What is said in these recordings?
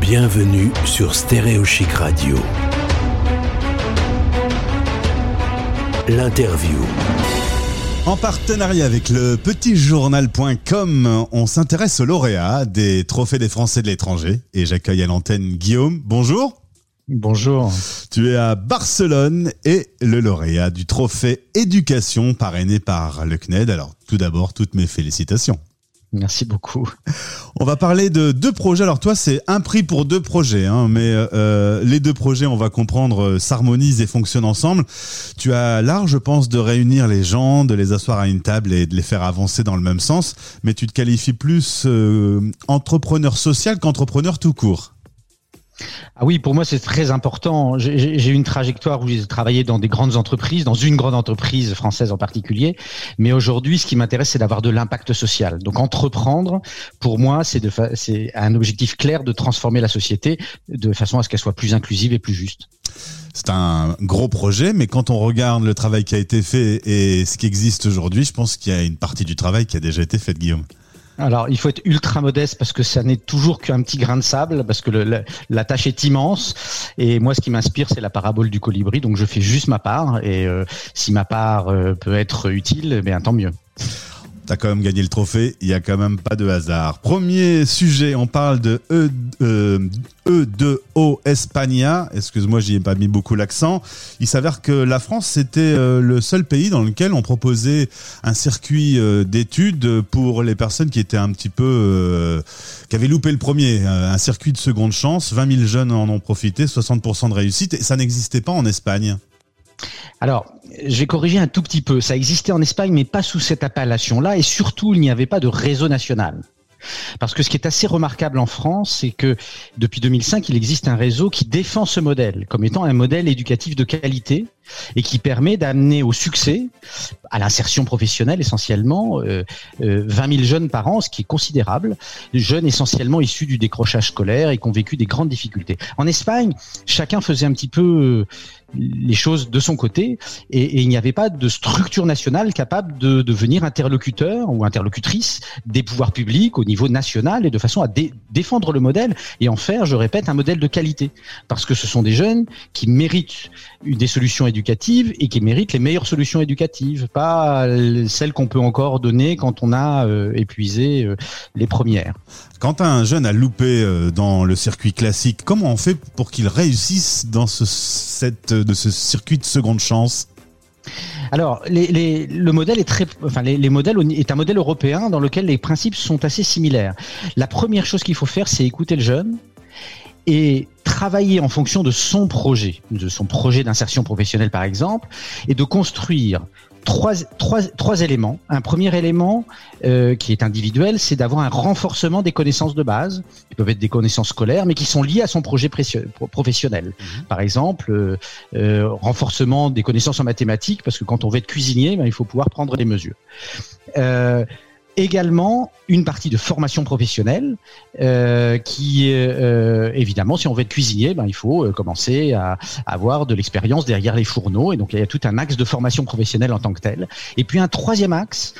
Bienvenue sur Stéréo Chic Radio. L'interview. En partenariat avec le petitjournal.com, on s'intéresse aux lauréats des trophées des Français de l'étranger et j'accueille à l'antenne Guillaume. Bonjour. Bonjour. Tu es à Barcelone et le lauréat du trophée éducation parrainé par le CNED. Alors tout d'abord, toutes mes félicitations. Merci beaucoup. On va parler de deux projets. Alors toi, c'est un prix pour deux projets, hein, mais euh, les deux projets, on va comprendre, euh, s'harmonisent et fonctionnent ensemble. Tu as l'art, je pense, de réunir les gens, de les asseoir à une table et de les faire avancer dans le même sens, mais tu te qualifies plus euh, entrepreneur social qu'entrepreneur tout court. Ah oui, pour moi c'est très important. J'ai une trajectoire où j'ai travaillé dans des grandes entreprises, dans une grande entreprise française en particulier. Mais aujourd'hui, ce qui m'intéresse, c'est d'avoir de l'impact social. Donc entreprendre, pour moi, c'est un objectif clair de transformer la société de façon à ce qu'elle soit plus inclusive et plus juste. C'est un gros projet, mais quand on regarde le travail qui a été fait et ce qui existe aujourd'hui, je pense qu'il y a une partie du travail qui a déjà été faite, Guillaume. Alors, il faut être ultra modeste parce que ça n'est toujours qu'un petit grain de sable, parce que la, tâche est immense. Et moi, ce qui m'inspire, c'est la parabole du colibri. Donc, je fais juste ma part. Et euh, si ma part euh, peut être utile, bien tant mieux. T'as quand même gagné le trophée, il y a quand même pas de hasard. Premier sujet, on parle de E, euh, E2O Espagna. Excuse-moi, j'y ai pas mis beaucoup l'accent. Il s'avère que la France, c'était euh, le seul pays dans lequel on proposait un circuit euh, d'études pour les personnes qui étaient un petit peu, euh, qui avaient loupé le premier, un circuit de seconde chance. 20 000 jeunes en ont profité, 60% de réussite. Et ça n'existait pas en Espagne. Alors, j'ai corrigé un tout petit peu. Ça existait en Espagne, mais pas sous cette appellation-là. Et surtout, il n'y avait pas de réseau national. Parce que ce qui est assez remarquable en France, c'est que depuis 2005, il existe un réseau qui défend ce modèle comme étant un modèle éducatif de qualité et qui permet d'amener au succès, à l'insertion professionnelle essentiellement, euh, 20 euh, 000 jeunes par an, ce qui est considérable, jeunes essentiellement issus du décrochage scolaire et qui ont vécu des grandes difficultés. En Espagne, chacun faisait un petit peu les choses de son côté et, il n'y avait pas de structure nationale capable de devenir interlocuteur ou interlocutrice des pouvoirs publics au niveau national et de façon à défendre le modèle et en faire, je répète, un modèle de qualité. Parce que ce sont des jeunes qui méritent des solutions éducatives et qui méritent les meilleures solutions éducatives, pas celles qu'on peut encore donner quand on a euh, épuisé euh, les premières. Quand un jeune a loupé euh, dans le circuit classique, comment on fait pour qu'il réussisse dans ce, cette, de ce circuit de seconde chance? Alors, le modèle est très, enfin, les, modèles est un modèle européen dans lequel les principes sont assez similaires. La première chose qu'il faut faire, c'est écouter le jeune et travailler en fonction de son projet, de son projet d'insertion professionnelle par exemple, et de construire trois, trois, trois éléments. Un premier élément euh, qui est individuel, c'est d'avoir un renforcement des connaissances de base, qui peuvent être des connaissances scolaires, mais qui sont liées à son projet professionnel. Mhm. Par exemple, euh, euh, renforcement des connaissances en mathématiques, parce que quand on veut être cuisinier, ben, il faut pouvoir prendre des mesures. Également une partie de formation professionnelle euh, qui euh, évidemment si on veut être cuisinier ben il faut euh, commencer à, avoir de l'expérience derrière les fourneaux. Et donc il y a tout un axe de formation professionnelle en tant que tel. Et puis un troisième axe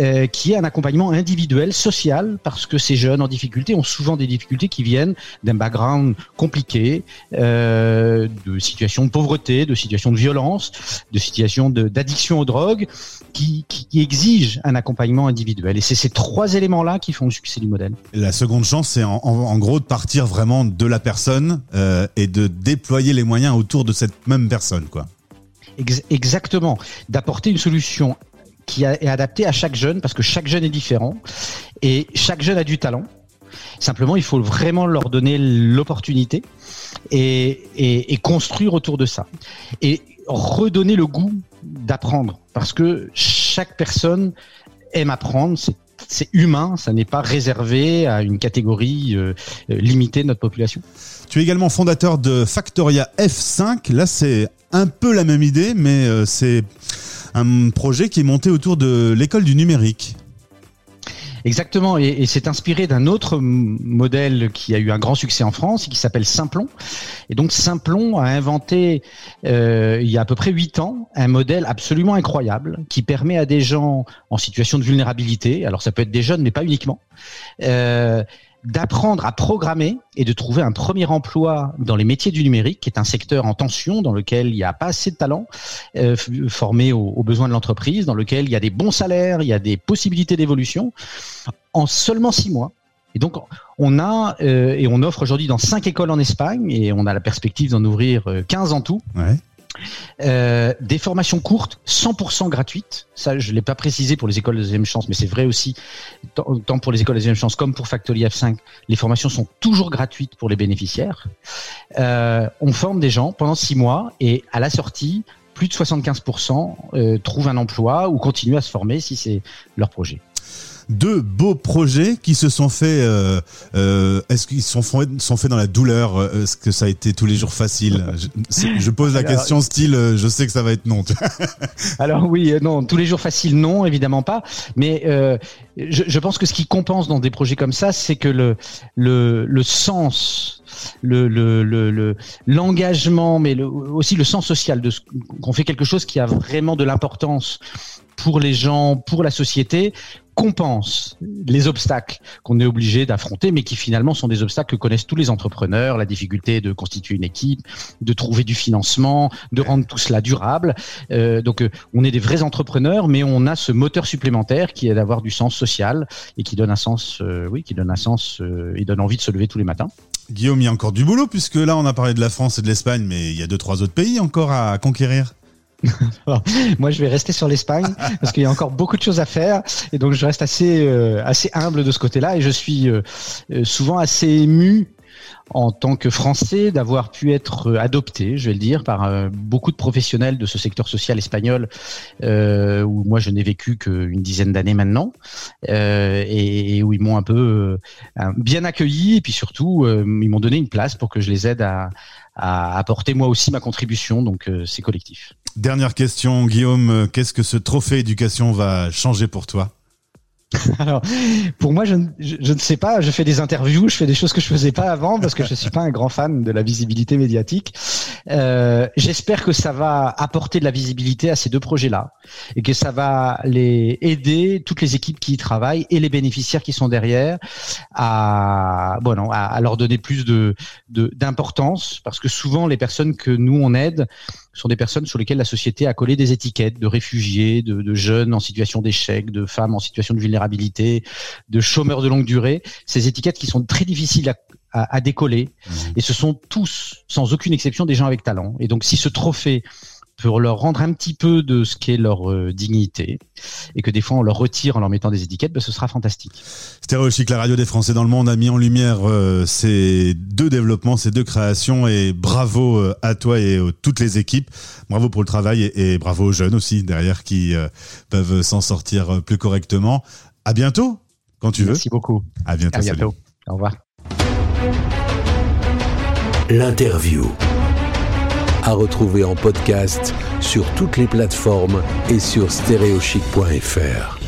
euh, qui est un accompagnement individuel social parce que ces jeunes en difficulté ont souvent des difficultés qui viennent d'un background compliqué euh, de situations de pauvreté de situations de violence de situations d'addiction aux drogues qui, qui exigent un accompagnement individuel et c'est ces trois éléments-là qui font le succès du modèle. La seconde chance, c'est en, gros de partir vraiment de la personne euh, et de déployer les moyens autour de cette même personne, quoi. exactement. D'apporter une solution qui est adaptée à chaque jeune, parce que chaque jeune est différent et chaque jeune a du talent. Simplement, il faut vraiment leur donner l'opportunité et, et, construire autour de ça. Et redonner le goût d'apprendre, parce que chaque personne aime apprendre, c'est humain, ça n'est pas réservé à une catégorie euh, limitée de notre population. Tu es également fondateur de Factoria F5. Là, c'est un peu la même idée, mais euh, c'est un projet qui est monté autour de l'école du numérique. Exactement, et, c'est inspiré d'un autre modèle qui a eu un grand succès en France, qui s'appelle Simplon. Et donc Simplon a inventé, euh, il y a à peu près huit ans, un modèle absolument incroyable qui permet à des gens en situation de vulnérabilité, alors ça peut être des jeunes, mais pas uniquement, euh, d'apprendre à programmer et de trouver un premier emploi dans les métiers du numérique, qui est un secteur en tension, dans lequel il n'y a pas assez de talents euh, formés aux, aux, besoins de l'entreprise, dans lequel il y a des bons salaires, il y a des possibilités d'évolution, en seulement six mois. Et donc, on a euh, et on offre aujourd'hui dans cinq écoles en Espagne et on a la perspective d'en ouvrir 15 en tout. Ouais. Euh, des formations courtes, 100% gratuites. Ça, je l'ai pas précisé pour les écoles de deuxième chance, mais c'est vrai aussi tant pour les écoles de deuxième chance comme pour Factory F5. Les formations sont toujours gratuites pour les bénéficiaires. Euh, on forme des gens pendant six mois et à la sortie, plus de 75% euh, trouvent un emploi ou continuent à se former si c'est leur projet deux beaux projets qui se sont faits. Euh, euh, est-ce qu'ils sont, sont faits dans la douleur euh, Est-ce que ça a été tous les jours facile? Je, je, pose la alors, question style, je sais que ça va être non. alors oui, non, tous les jours facile, non, évidemment pas. Mais euh, je, je, pense que ce qui compense dans des projets comme ça, c'est que le, le, le sens le l'engagement, le, le, mais aussi le sens social de qu'on fait quelque chose qui a vraiment de l'importance pour les gens, pour la société, compense les obstacles qu'on est obligé d'affronter, mais qui finalement sont des obstacles que connaissent tous les entrepreneurs, la difficulté de constituer une équipe, de trouver du financement, de rendre tout cela durable. Euh, donc euh, on est des vrais entrepreneurs, mais on a ce moteur supplémentaire qui est d'avoir du sens social et qui donne un sens, euh, oui, qui donne un sens euh, et donne envie de se lever tous les matins. Guillaume, il y a encore du boulot puisque là on a parlé de la France et de l'Espagne, mais il y a deux trois autres pays encore à conquérir. Moi, je vais rester sur l'Espagne parce qu'il y a encore beaucoup de choses à faire et donc je reste assez euh, assez humble de ce côté-là et je suis euh, souvent assez ému en tant que Français d'avoir pu être adopté, je vais le dire, par euh, beaucoup de professionnels de ce secteur social espagnol euh, où moi je n'ai vécu qu'une dizaine d'années maintenant euh, et, où ils m'ont un peu euh, bien accueilli et puis surtout euh, ils m'ont donné une place pour que je les aide à, à apporter moi aussi ma contribution. Donc c'est collectif. Dernière question, Guillaume, qu'est-ce que ce trophée éducation va changer pour toi? alors, pour moi, je, ne sais pas. Je fais des interviews, je fais des choses que je faisais pas avant parce que je suis pas un grand fan de la visibilité médiatique. Euh, J'espère que ça va apporter de la visibilité à ces deux projets-là et que ça va les aider toutes les équipes qui y travaillent et les bénéficiaires qui sont derrière à bon non, à, leur donner plus de d'importance parce que souvent les personnes que nous on aide sont des personnes sur lesquelles la société a collé des étiquettes de réfugiés, de, de jeunes en situation d'échec, de femmes en situation de vulnérabilité, de chômeurs de longue durée. Ces étiquettes qui sont très difficiles à, à, à décoller. Mmh. Et ce sont tous, sans aucune exception, des gens avec talent. Et donc si ce trophée pour leur rendre un petit peu de ce qu'est leur euh, dignité et que des fois on leur retire en leur mettant des étiquettes, ben, ce sera fantastique. Stéréochic, la radio des Français dans le monde, a mis en lumière euh, ces deux développements, ces deux créations et bravo euh, à toi et à toutes les équipes. Bravo pour le travail et, et bravo aux jeunes aussi derrière qui peuvent s'en sortir plus correctement. À bientôt quand tu Merci veux. Merci beaucoup. À bientôt. À bientôt. Salut. Au revoir. L'interview à retrouver en podcast sur toutes les plateformes et sur stéréochic.fr.